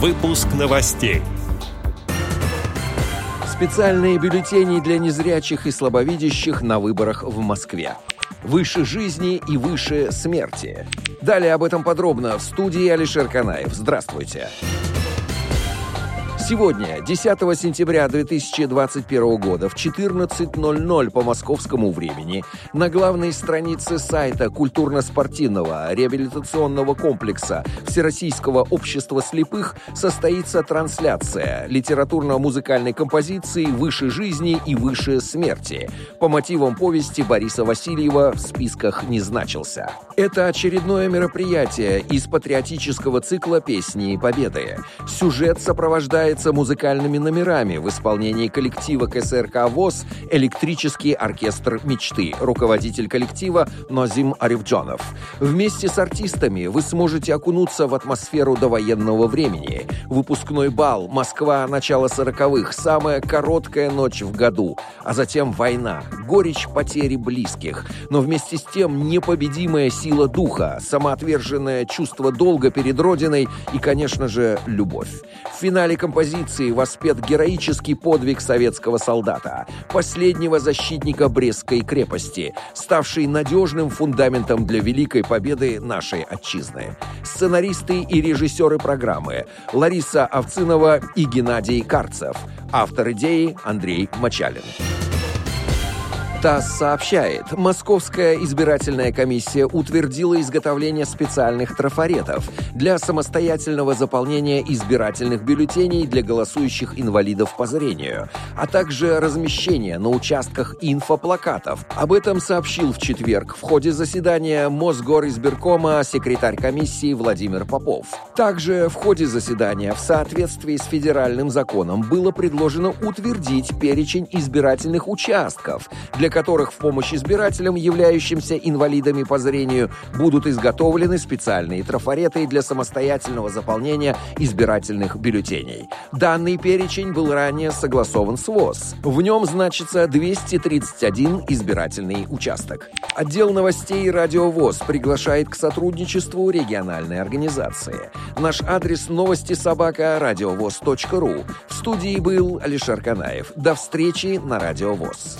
Выпуск новостей. Специальные бюллетени для незрячих и слабовидящих на выборах в Москве. Выше жизни и выше смерти. Далее об этом подробно в студии Алишер Канаев. Здравствуйте. Здравствуйте. Сегодня, 10 сентября 2021 года в 14.00 по московскому времени на главной странице сайта культурно-спортивного реабилитационного комплекса Всероссийского общества слепых состоится трансляция литературно-музыкальной композиции «Выше жизни и выше смерти» по мотивам повести Бориса Васильева в списках не значился. Это очередное мероприятие из патриотического цикла «Песни и победы». Сюжет сопровождает является музыкальными номерами в исполнении коллектива КСРК ВОЗ «Электрический оркестр мечты», руководитель коллектива Нозим Аревджонов. Вместе с артистами вы сможете окунуться в атмосферу довоенного времени. Выпускной бал, Москва, начало сороковых, самая короткая ночь в году, а затем война, горечь потери близких, но вместе с тем непобедимая сила духа, самоотверженное чувство долга перед Родиной и, конечно же, любовь. В финале композиции позиции воспет героический подвиг советского солдата, последнего защитника Брестской крепости, ставший надежным фундаментом для великой победы нашей отчизны. Сценаристы и режиссеры программы Лариса Овцинова и Геннадий Карцев. Автор идеи Андрей Мочалин. ТАСС сообщает, Московская избирательная комиссия утвердила изготовление специальных трафаретов для самостоятельного заполнения избирательных бюллетеней для голосующих инвалидов по зрению, а также размещение на участках инфоплакатов. Об этом сообщил в четверг в ходе заседания Мосгоризбиркома секретарь комиссии Владимир Попов. Также в ходе заседания в соответствии с федеральным законом было предложено утвердить перечень избирательных участков для для которых в помощь избирателям, являющимся инвалидами по зрению, будут изготовлены специальные трафареты для самостоятельного заполнения избирательных бюллетеней. Данный перечень был ранее согласован с ВОЗ. В нем значится 231 избирательный участок. Отдел новостей «Радио ВОЗ» приглашает к сотрудничеству региональной организации. Наш адрес новости собака радиовоз.ру. В студии был Алишер Канаев. До встречи на Радио ВОЗ.